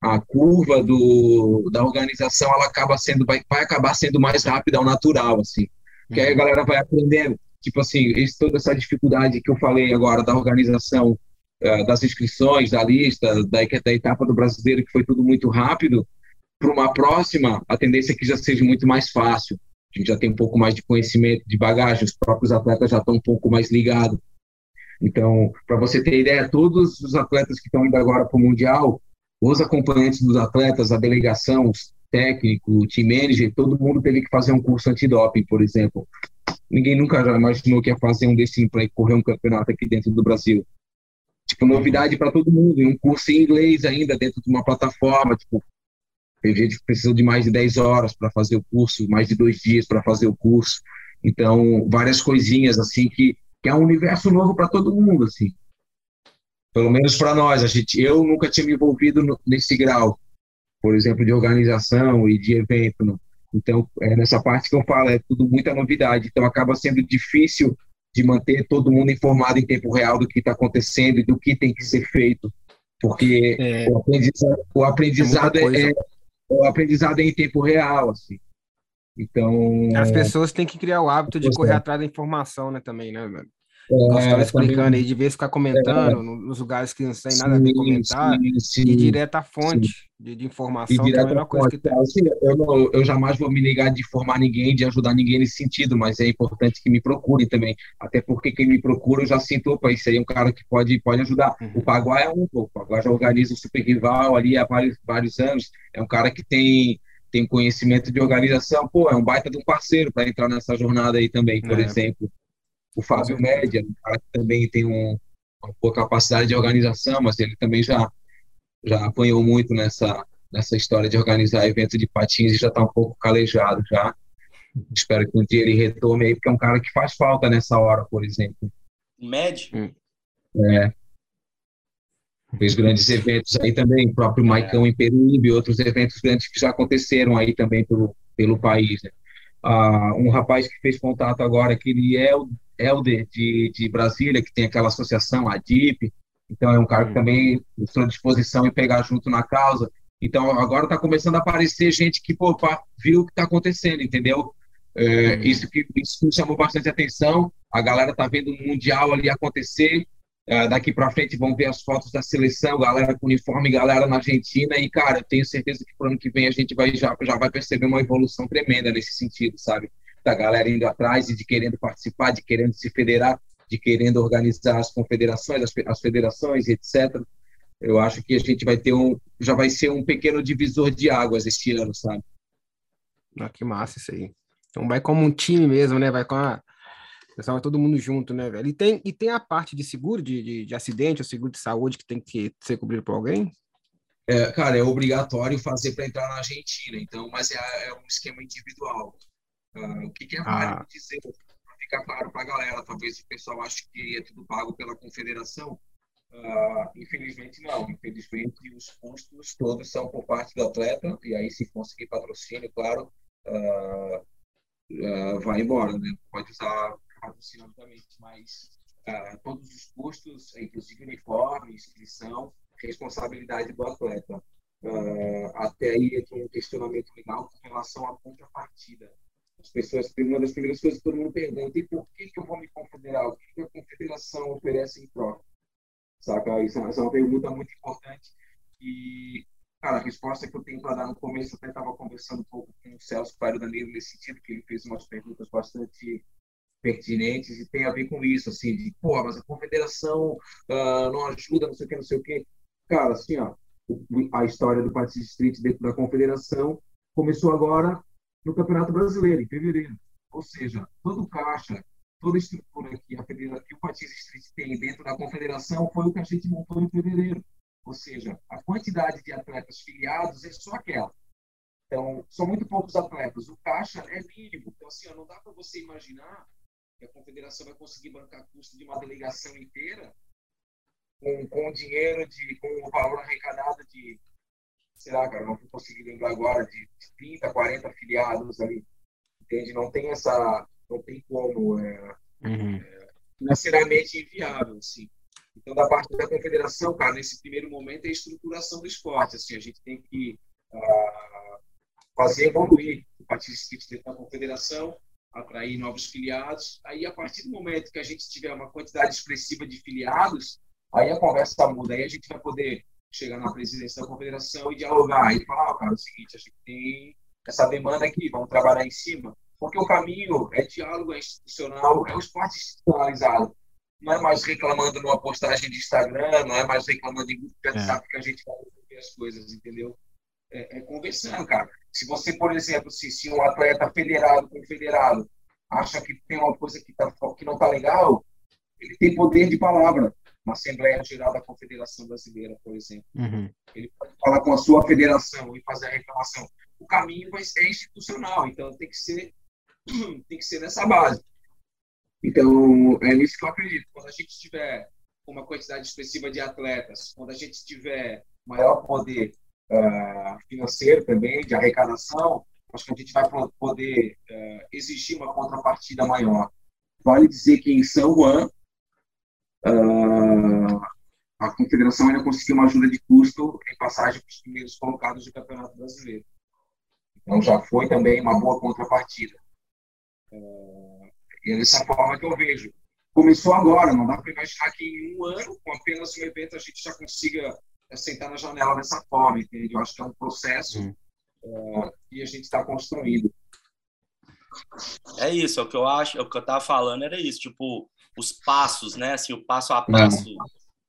Speaker 2: a curva do, da organização ela acaba sendo vai, vai acabar sendo mais rápida ao natural assim. Que aí a uhum. galera vai aprendendo. Tipo assim esse, toda essa dificuldade que eu falei agora da organização uh, das inscrições da lista da, da etapa do brasileiro que foi tudo muito rápido para uma próxima a tendência é que já seja muito mais fácil. A gente já tem um pouco mais de conhecimento de bagagem os próprios atletas já estão um pouco mais ligados. Então para você ter ideia todos os atletas que estão indo agora para o mundial os acompanhantes dos atletas, a delegação, técnico, o team manager, todo mundo teve que fazer um curso antidoping, por exemplo. Ninguém nunca já imaginou que ia fazer um destino para correr um campeonato aqui dentro do Brasil. Tipo, novidade para todo mundo, e um curso em inglês ainda dentro de uma plataforma, tipo, tem gente que precisou de mais de 10 horas para fazer o curso, mais de dois dias para fazer o curso. Então, várias coisinhas assim que, que é um universo novo para todo mundo, assim pelo menos para nós, a gente, eu nunca tinha me envolvido no, nesse grau, por exemplo, de organização e de evento. Né? Então, é nessa parte que eu falo, é tudo muita novidade. Então, acaba sendo difícil de manter todo mundo informado em tempo real do que está acontecendo e do que tem que ser feito, porque é, o aprendizado, o aprendizado é, é, o aprendizado é em tempo real, assim. Então,
Speaker 3: as pessoas têm que criar o hábito de correr atrás da informação, né, também, né, mano? É, explicando também, aí, de vez ficar comentando é, nos lugares que não tem nada a ver comentar, sim, sim, e direto à fonte de, de, informação, que é a melhor coisa que tem.
Speaker 2: Assim, eu, não, eu jamais vou me negar de informar ninguém, de ajudar ninguém nesse sentido, mas é importante que me procurem também, até porque quem me procura eu já sinto, opa, isso aí é um cara que pode, pode ajudar. Uhum. O Paguá é um, o Paguá já organiza o Super Rival ali há vários, vários anos, é um cara que tem tem conhecimento de organização, pô, é um baita de um parceiro para entrar nessa jornada aí também, por é. exemplo o Fábio Média, um cara que também tem um, uma boa capacidade de organização, mas ele também já, já apanhou muito nessa, nessa história de organizar evento de patins e já está um pouco calejado já. Espero que um dia ele retome aí, porque é um cara que faz falta nessa hora, por exemplo.
Speaker 1: Médio?
Speaker 2: Hum. É. Fez grandes eventos aí também, o próprio Maicão em Peruíbe, outros eventos grandes que já aconteceram aí também pelo, pelo país. Né? Ah, um rapaz que fez contato agora, que ele é o Helder de, de Brasília, que tem aquela associação, a DIP, então é um cara que uhum. também estou à disposição em pegar junto na causa. Então agora está começando a aparecer gente que pô, viu o que está acontecendo, entendeu? É, uhum. isso, que, isso me chamou bastante atenção. A galera está vendo o Mundial ali acontecer. É, daqui para frente vão ver as fotos da seleção, galera com uniforme, galera na Argentina. E, cara, eu tenho certeza que para o ano que vem a gente vai, já, já vai perceber uma evolução tremenda nesse sentido, sabe? da galera indo atrás e de querendo participar, de querendo se federar, de querendo organizar as confederações, as, as federações, etc. Eu acho que a gente vai ter um, já vai ser um pequeno divisor de águas este ano, sabe?
Speaker 3: Ah, que massa isso aí. Então vai como um time mesmo, né? Vai com a Pessoal, todo mundo junto, né, velho? E tem, e tem a parte de seguro de, de, de acidente ou seguro de saúde que tem que ser cobrido por alguém?
Speaker 2: É, cara, é obrigatório fazer para entrar na Argentina, então, mas é, é um esquema individual. Uh, o que, que é válido ah. dizer, para ficar claro para a galera, talvez o pessoal ache que é tudo pago pela confederação, uh, infelizmente não, infelizmente os custos todos são por parte do atleta, e aí se conseguir patrocínio, claro, uh, vai embora, né? pode usar patrocínio, obviamente, mas todos os custos, inclusive uniforme, inscrição, responsabilidade do atleta. Uh, até aí aqui um questionamento legal com relação à contrapartida. As pessoas, uma das primeiras coisas que todo mundo pergunta, e por que, que eu vou me confederar? O que, que a confederação oferece em troca? Saca? Isso, é uma pergunta muito importante. E, cara, a resposta que eu tenho para dar no começo, eu até estava conversando um pouco com o Celso Pairo Danilo nesse sentido, que ele fez umas perguntas bastante pertinentes e tem a ver com isso, assim, de, pô, mas a confederação uh, não ajuda, não sei o que, não sei o que. Cara, assim, ó, a história do Partido Street dentro da confederação começou agora no Campeonato Brasileiro, em fevereiro. Ou seja, todo caixa, toda estrutura que, a que o Partido Street tem dentro da confederação foi o que a gente montou em fevereiro. Ou seja, a quantidade de atletas filiados é só aquela. Então, são muito poucos atletas. O caixa é mínimo. Então, assim, não dá para você imaginar que a confederação vai conseguir bancar custo de uma delegação inteira com, com dinheiro, de, com o valor arrecadado de, sei lá, cara, não vou conseguir lembrar agora, de, de 30, 40 afiliados ali. Entende? Não tem essa. Não tem como. É, uhum. é, financeiramente inviável, assim. Então, da parte da confederação, cara, nesse primeiro momento é a estruturação do esporte. Assim, a gente tem que uh, fazer evoluir o partido dentro da confederação, atrair novos filiados. Aí, a partir do momento que a gente tiver uma quantidade expressiva de filiados, Aí a conversa muda, aí a gente vai poder chegar na presidência da confederação e dialogar e falar, oh, cara, é o seguinte, a gente tem essa demanda aqui, vamos trabalhar em cima. Porque o caminho é diálogo, é institucional, é o esporte institucionalizado. Não é mais reclamando numa postagem de Instagram, não é mais reclamando em grupo de WhatsApp é. que a gente vai resolver as coisas, entendeu? É, é, conversando, cara. Se você, por exemplo, se, se um atleta federado, confederado, acha que tem uma coisa que, tá, que não está legal, ele tem poder de palavra uma Assembleia Geral da Confederação Brasileira, por exemplo. Uhum. Ele pode falar com a sua federação e fazer a reclamação. O caminho vai ser institucional, então tem que ser, tem que ser nessa base. Então, é nisso que eu acredito. Quando a gente tiver uma quantidade expressiva de atletas, quando a gente tiver maior poder uh, financeiro também, de arrecadação, acho que a gente vai poder uh, exigir uma contrapartida maior. Vale dizer que em São Juan, uh, a confederação ainda conseguiu uma ajuda de custo em passagem para os primeiros colocados do Campeonato Brasileiro. Então já foi também uma boa contrapartida. Uh, e é dessa forma que eu vejo. Começou agora, não dá para imaginar que em um ano, com apenas um evento, a gente já consiga sentar na janela dessa forma, entende? Eu acho que é um processo uhum. uh, que a gente está construindo.
Speaker 1: É isso, é o que eu acho, é o que eu estava falando era isso, tipo, os passos, né? Assim, o passo a passo,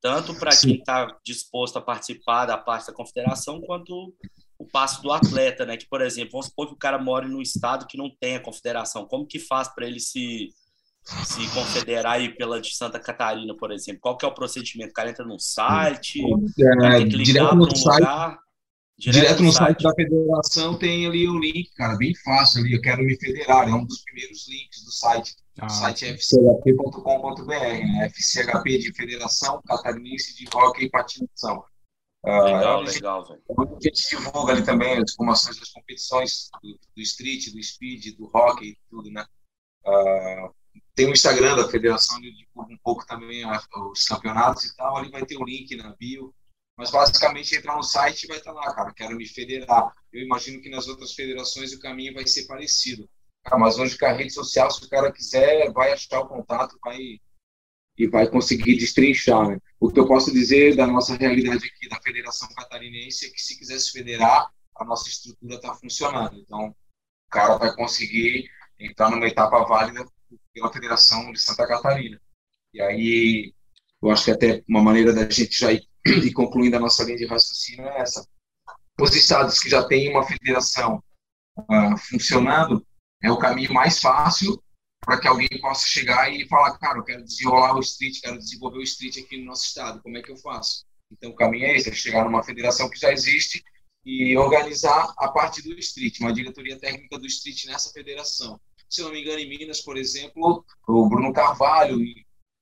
Speaker 1: tanto para quem está disposto a participar da parte da confederação, quanto o passo do atleta, né? Que, por exemplo, vamos supor que o cara mora num estado que não tem a confederação. Como que faz para ele se, se confederar aí pela de Santa Catarina, por exemplo? Qual que é o procedimento? O cara entra no site,
Speaker 2: é, tem que ligar para um site. lugar... Direto, Direto no, site. site. da federação tem ali o link, cara, bem fácil ali. Eu quero me federar, é um dos primeiros links do site. Ah. O site é fchp.com.br, né? FCHP de Federação Catarinense de Hockey e Patinação.
Speaker 1: Uh, legal, legal, velho.
Speaker 2: A gente divulga ali também as informações das competições do, do street, do speed, do hockey, tudo, né? Uh, tem o Instagram da federação, onde divulga um pouco também os campeonatos e tal. Ali vai ter o link na bio. Mas basicamente entrar no site e vai estar lá, cara, quero me federar. Eu imagino que nas outras federações o caminho vai ser parecido. Mas hoje com a rede social, se o cara quiser, vai achar o contato vai, e vai conseguir destrinchar. Né? O que eu posso dizer da nossa realidade aqui da Federação Catarinense é que se quiser se federar, a nossa estrutura está funcionando. Então, o cara vai conseguir entrar numa etapa válida pela Federação de Santa Catarina. E aí, eu acho que até uma maneira da gente já ir e concluindo a nossa linha de raciocínio é essa. Os estados que já têm uma federação uh, funcionando é o caminho mais fácil para que alguém possa chegar e falar, cara, eu quero desenrolar o street, quero desenvolver o street aqui no nosso estado, como é que eu faço? Então, o caminho é esse, é chegar numa federação que já existe e organizar a parte do street, uma diretoria técnica do street nessa federação. Se não me engano, em Minas, por exemplo, o Bruno Carvalho,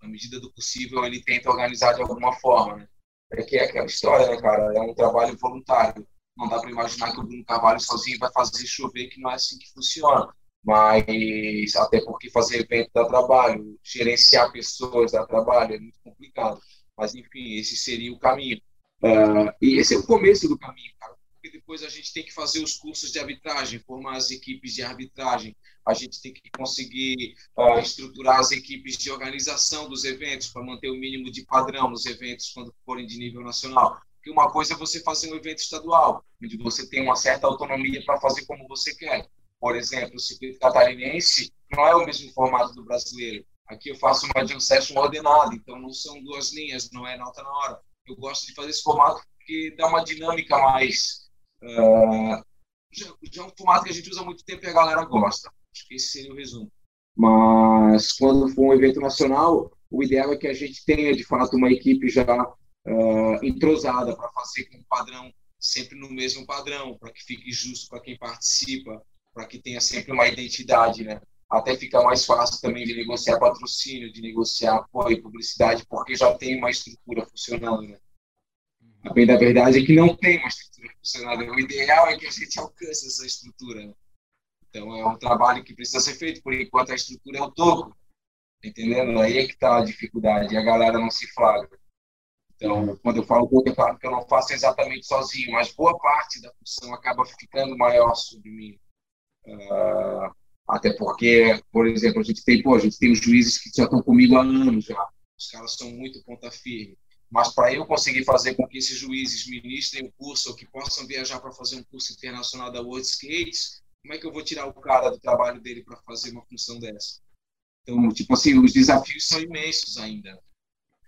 Speaker 2: na medida do possível, ele tenta organizar de alguma forma, né? É que é aquela história, né, cara? É um trabalho voluntário. Não dá para imaginar que o Bruno Carvalho sozinho vai fazer chover, que não é assim que funciona. Mas, até porque fazer evento dá trabalho, gerenciar pessoas dá trabalho, é muito complicado. Mas, enfim, esse seria o caminho. Uh, e esse é o começo do caminho, cara porque depois a gente tem que fazer os cursos de arbitragem, formar as equipes de arbitragem, a gente tem que conseguir uh, estruturar as equipes de organização dos eventos para manter o mínimo de padrão nos eventos quando forem de nível nacional. Porque uma coisa é você fazer um evento estadual, onde você tem uma certa autonomia para fazer como você quer. Por exemplo, o circuito catarinense não é o mesmo formato do brasileiro. Aqui eu faço uma jam session ordenada, então não são duas linhas, não é nota na hora. Eu gosto de fazer esse formato porque dá uma dinâmica mais Uh, já, já, é um formato que a gente usa muito tempo e a galera gosta. Acho que esse seria o resumo. Mas quando for um evento nacional, o ideal é que a gente tenha, de fato, uma equipe já uh, entrosada para fazer com o padrão sempre no mesmo padrão, para que fique justo para quem participa, para que tenha sempre uma identidade, né? Até fica mais fácil também de negociar patrocínio, de negociar apoio, publicidade, porque já tem uma estrutura funcionando, né? A bem da verdade é que não tem uma estrutura funcionando. O ideal é que a gente alcance essa estrutura. Então, é um trabalho que precisa ser feito. Por enquanto, a estrutura é o topo. Entendendo? Aí é que está a dificuldade. A galera não se flagra. Então, quando eu falo pouco, é claro que eu não faço exatamente sozinho, mas boa parte da função acaba ficando maior sobre mim. Uh, até porque, por exemplo, a gente tem, pô, a gente tem os juízes que já estão comigo há anos já. Os caras são muito ponta firme. Mas para eu conseguir fazer com que esses juízes ministrem o curso ou que possam viajar para fazer um curso internacional da World Skates, como é que eu vou tirar o cara do trabalho dele para fazer uma função dessa? Então, tipo assim, os desafios são imensos ainda.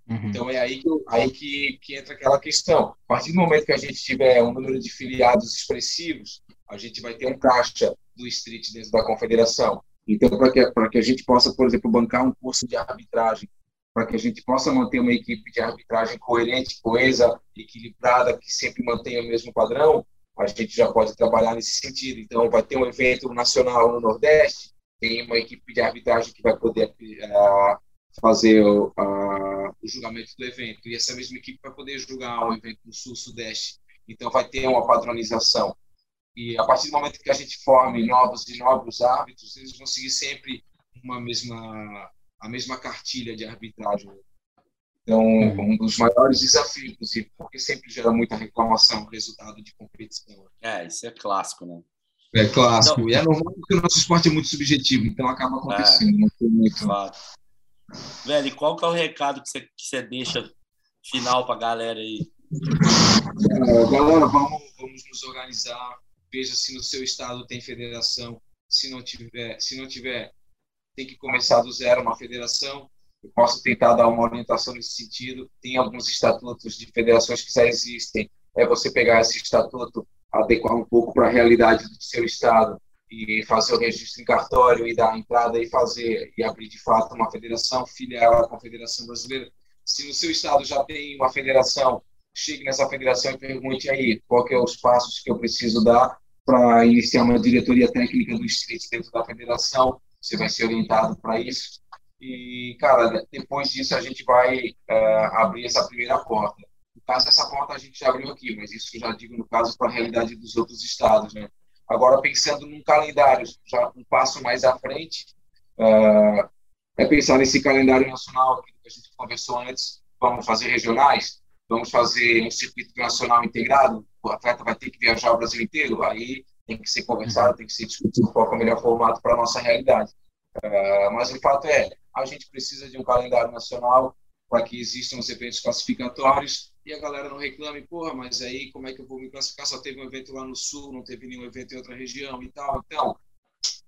Speaker 2: Uhum. Então é aí, que, aí que, que entra aquela questão. A partir do momento que a gente tiver um número de filiados expressivos, a gente vai ter um caixa do street dentro da confederação. Então, para que, que a gente possa, por exemplo, bancar um curso de arbitragem para que a gente possa manter uma equipe de arbitragem coerente, coesa, equilibrada, que sempre mantenha o mesmo padrão, a gente já pode trabalhar nesse sentido. Então, vai ter um evento nacional no Nordeste, tem uma equipe de arbitragem que vai poder uh, fazer o, uh, o, julgamento do evento, e essa mesma equipe vai poder julgar um evento no Sul-Sudeste. Então, vai ter uma padronização. E a partir do momento que a gente forme novos e novos árbitros, eles vão seguir sempre uma mesma a mesma cartilha de arbitragem. Então, uhum. um dos maiores desafios, porque sempre gera muita reclamação, resultado de competição.
Speaker 1: É, isso é clássico, né?
Speaker 2: É clássico. Então, e é normal porque o nosso esporte é muito subjetivo, então acaba acontecendo. É, não tem muito.
Speaker 1: Claro. Velho, e qual que é o recado que você, que você deixa final para a galera aí?
Speaker 2: É, galera, vamos, vamos nos organizar. Veja se no seu estado tem federação. Se não tiver, se não tiver tem que começar do zero uma federação. Eu posso tentar dar uma orientação nesse sentido. Tem alguns estatutos de federações que já existem. É você pegar esse estatuto, adequar um pouco para a realidade do seu estado e fazer o registro em cartório e dar a entrada e fazer e abrir de fato uma federação filial à Confederação Brasileira. Se no seu estado já tem uma federação, chegue nessa federação e pergunte aí qual que é os passos que eu preciso dar para iniciar uma diretoria técnica do distrito dentro da federação você vai ser orientado para isso. E, cara, depois disso a gente vai uh, abrir essa primeira porta. No caso, essa porta a gente já abriu aqui, mas isso já digo no caso para a realidade dos outros estados, né? Agora, pensando num calendário, já um passo mais à frente, uh, é pensar nesse calendário nacional que a gente conversou antes. Vamos fazer regionais? Vamos fazer um circuito nacional integrado? O atleta vai ter que viajar o Brasil inteiro? Aí tem que ser conversado, tem que ser discutido qual é o melhor formato para a nossa realidade. Uh, mas o fato é, a gente precisa de um calendário nacional para que existam os eventos classificatórios e a galera não reclame, porra, mas aí como é que eu vou me classificar? Só teve um evento lá no sul, não teve nenhum evento em outra região e tal. Então,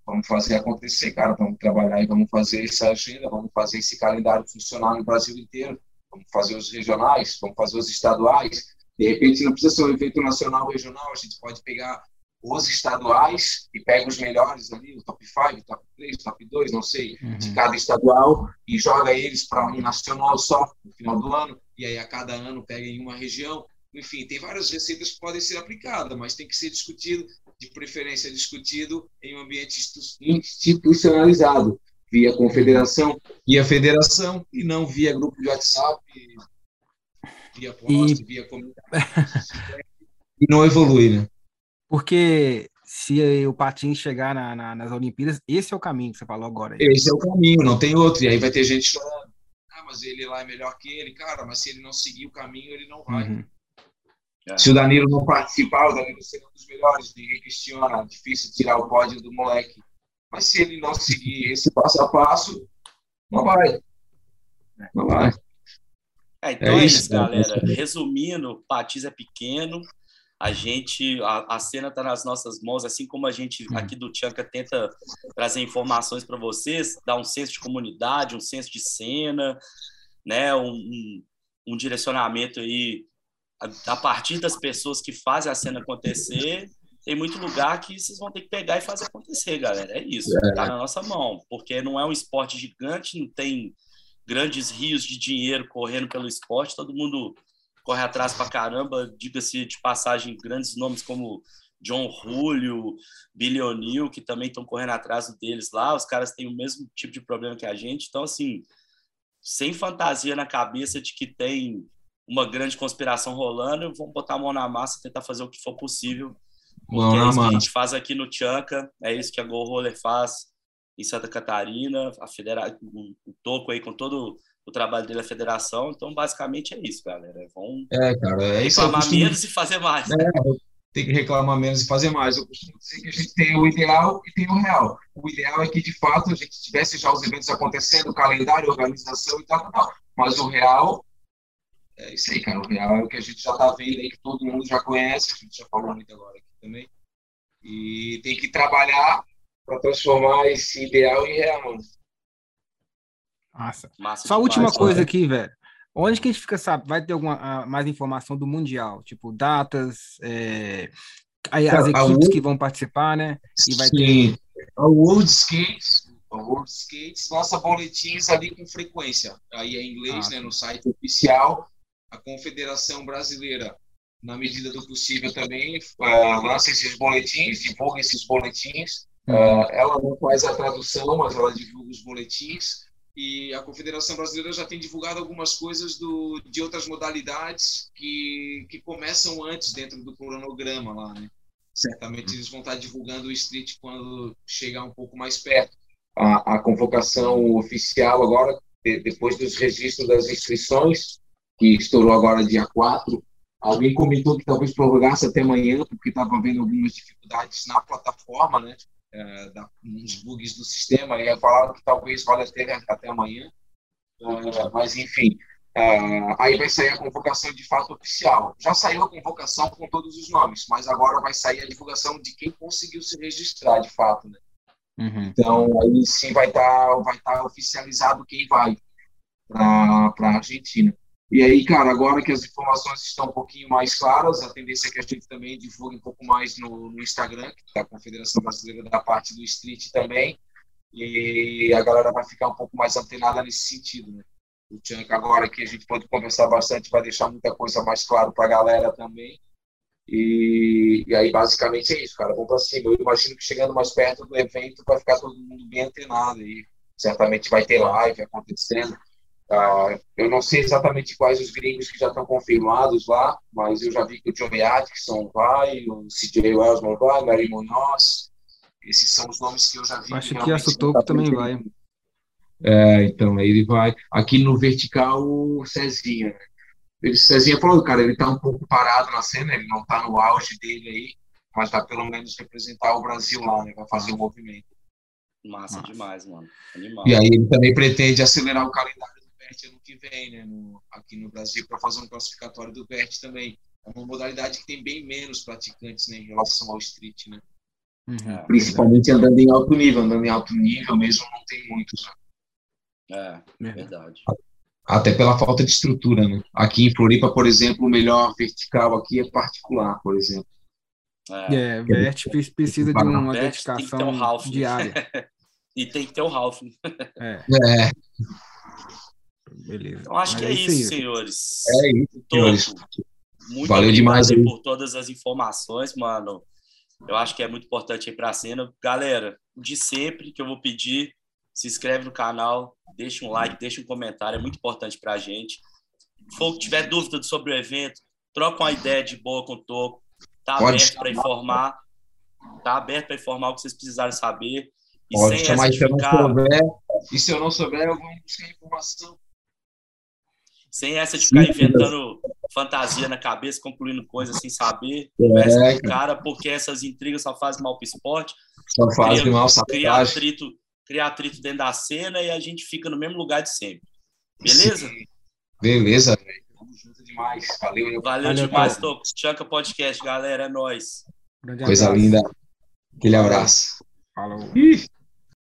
Speaker 2: vamos fazer acontecer, cara, vamos trabalhar e vamos fazer essa agenda, vamos fazer esse calendário funcionar no Brasil inteiro, vamos fazer os regionais, vamos fazer os estaduais. De repente, não precisa ser um evento nacional regional, a gente pode pegar os estaduais e pega os melhores ali, o top 5, top 3, top 2, não sei, uhum. de cada estadual e joga eles para um nacional só no final do ano e aí a cada ano pega em uma região. Enfim, tem várias receitas que podem ser aplicadas, mas tem que ser discutido, de preferência discutido em um ambiente institucionalizado, via confederação, via federação, e não via grupo de WhatsApp, via post, e... via comunidade. e não evolui, né?
Speaker 3: Porque se o Patins chegar na, na, nas Olimpíadas, esse é o caminho que você falou agora.
Speaker 2: Aí. Esse é o caminho, não tem outro. E aí vai ter gente chorando. Ah, mas ele lá é melhor que ele. Cara, mas se ele não seguir o caminho, ele não vai. Uhum. É. Se o Danilo não participar, o Danilo seria um dos melhores. Ninguém questiona. Difícil tirar o pódio do moleque. Mas se ele não seguir esse passo a passo, não vai. Não vai.
Speaker 1: É, então é, é isso, galera. Resumindo, o Patins é pequeno, a gente, a, a cena está nas nossas mãos, assim como a gente aqui do Tchanka tenta trazer informações para vocês, dar um senso de comunidade, um senso de cena, né, um, um, um direcionamento aí a, a, partir das pessoas que fazem a cena acontecer. Tem muito lugar que vocês vão ter que pegar e fazer acontecer, galera. É isso, está na nossa mão, porque não é um esporte gigante, não tem grandes rios de dinheiro correndo pelo esporte, todo mundo corre atrás pra caramba, diga-se de passagem, grandes nomes como John Julio, Billy O'Neill, que também estão correndo atrás deles lá, os caras têm o mesmo tipo de problema que a gente, então, assim, sem fantasia na cabeça de que tem uma grande conspiração rolando, vamos botar a mão na massa e tentar fazer o que for possível. Porque é isso que a gente faz aqui no Tchanka, é isso que a Go Roller faz em Santa Catarina, a federa o Toco aí com todo o trabalho dele é federação, então basicamente é isso, galera. Vão
Speaker 2: é, cara, é
Speaker 1: reclamar costumo... menos e fazer mais. É,
Speaker 2: tem que reclamar menos e fazer mais. Eu costumo dizer que a gente tem o ideal e tem o real. O ideal é que, de fato, a gente tivesse já os eventos acontecendo, calendário, organização e tal, tal, tal. Mas o real é isso aí, cara. O real é o que a gente já tá vendo aí, que todo mundo já conhece, a gente já falou muito agora aqui também. E tem que trabalhar para transformar esse ideal em real.
Speaker 3: Massa. Massa Só a última coisa aqui, velho. Onde que a gente fica, sabe? Vai ter alguma mais informação do Mundial? Tipo, datas, é, as equipes que vão participar, né?
Speaker 2: E vai Sim. ter. A World Skates, a World Skates lança boletins ali com frequência. Aí é em inglês, ah. né? No site oficial. A Confederação Brasileira, na medida do possível, também uh, lança esses boletins, divulga esses boletins. Uh, ela não faz a tradução, mas ela divulga os boletins e a Confederação Brasileira já tem divulgado algumas coisas do, de outras modalidades que, que começam antes dentro do cronograma lá, né? Certamente eles vão estar divulgando o street quando chegar um pouco mais perto. A, a convocação oficial agora, de, depois dos registros das inscrições, que estourou agora dia 4, alguém comentou que talvez prorrogasse até amanhã, porque estava havendo algumas dificuldades na plataforma, né? É, da, uns bugs do sistema, e falaram que talvez valha até, até amanhã, é, mas enfim, é, aí vai sair a convocação de fato oficial. Já saiu a convocação com todos os nomes, mas agora vai sair a divulgação de quem conseguiu se registrar de fato, né? Uhum. Então, aí sim vai estar tá, vai tá oficializado quem vai para a Argentina. E aí, cara, agora que as informações estão um pouquinho mais claras, a tendência é que a gente também divulgue um pouco mais no, no Instagram, da Confederação Brasileira da parte do Street também, e a galera vai ficar um pouco mais antenada nesse sentido, né? O Tchank agora que a gente pode conversar bastante, vai deixar muita coisa mais claro para a galera também. E, e, aí, basicamente, é isso, cara. Vamos para cima. Eu imagino que chegando mais perto do evento vai ficar todo mundo bem antenado e certamente vai ter live acontecendo. Uh, eu não sei exatamente quais os gringos que já estão confirmados lá, mas eu já vi que o Johnny Atkinson vai, o CJ Wellsman vai, Mary Munoz. Esses são os nomes que eu já vi.
Speaker 3: Acho que, que a Sutoco também vai.
Speaker 2: É, então, ele vai. Aqui no vertical, o Cezinha. Né? Ele, Cezinha falou, cara, ele está um pouco parado na cena, ele não está no auge dele aí, mas vai pelo menos representar o Brasil lá, né? Vai fazer o movimento.
Speaker 1: Massa, Massa. demais, mano. Animal.
Speaker 2: E aí ele também pretende acelerar o calendário BERT ano que vem, né, no, aqui no Brasil, para fazer um classificatório do BERT também. É uma modalidade que tem bem menos praticantes né, em relação ao street, né? Uhum. É, Principalmente andando em alto nível, andando em alto nível mesmo não tem muitos.
Speaker 1: Né? É, verdade.
Speaker 2: Até pela falta de estrutura, né? Aqui em Floripa, por exemplo, o melhor vertical aqui é particular, por exemplo.
Speaker 3: É, é Vert precisa de uma dedicação um diária.
Speaker 1: e tem que ter o Ralph.
Speaker 2: É. é.
Speaker 3: Beleza.
Speaker 1: Então acho Mas que é, é isso, isso, senhores.
Speaker 2: É isso, senhores.
Speaker 1: Muito Valeu demais aí. por todas as informações, mano. Eu acho que é muito importante aí para a cena. Galera, de sempre que eu vou pedir, se inscreve no canal, deixa um like, deixa um comentário, é muito importante para a gente. Se tiver dúvida sobre o evento, troca uma ideia de boa com o Toco. Tá Pode aberto para informar. Tá aberto para informar o que vocês precisarem saber.
Speaker 2: E Pode sem chamar essa de ficar... souber, E se eu não souber, eu vou buscar informação.
Speaker 1: Sem essa de ficar Sim, inventando fantasia na cabeça, concluindo coisas sem saber. Conversa é, com o cara, porque essas intrigas só fazem mal pro esporte.
Speaker 2: Só fazem cria, mal,
Speaker 1: cria atrito, cria atrito dentro da cena e a gente fica no mesmo lugar de sempre. Beleza? Sim.
Speaker 2: Beleza, velho. Tamo junto demais. Valeu,
Speaker 1: Valeu, Valeu demais, Toco. Chanca Podcast, galera. É nóis.
Speaker 2: Coisa linda. Aquele abraço.
Speaker 3: Falou. Ih.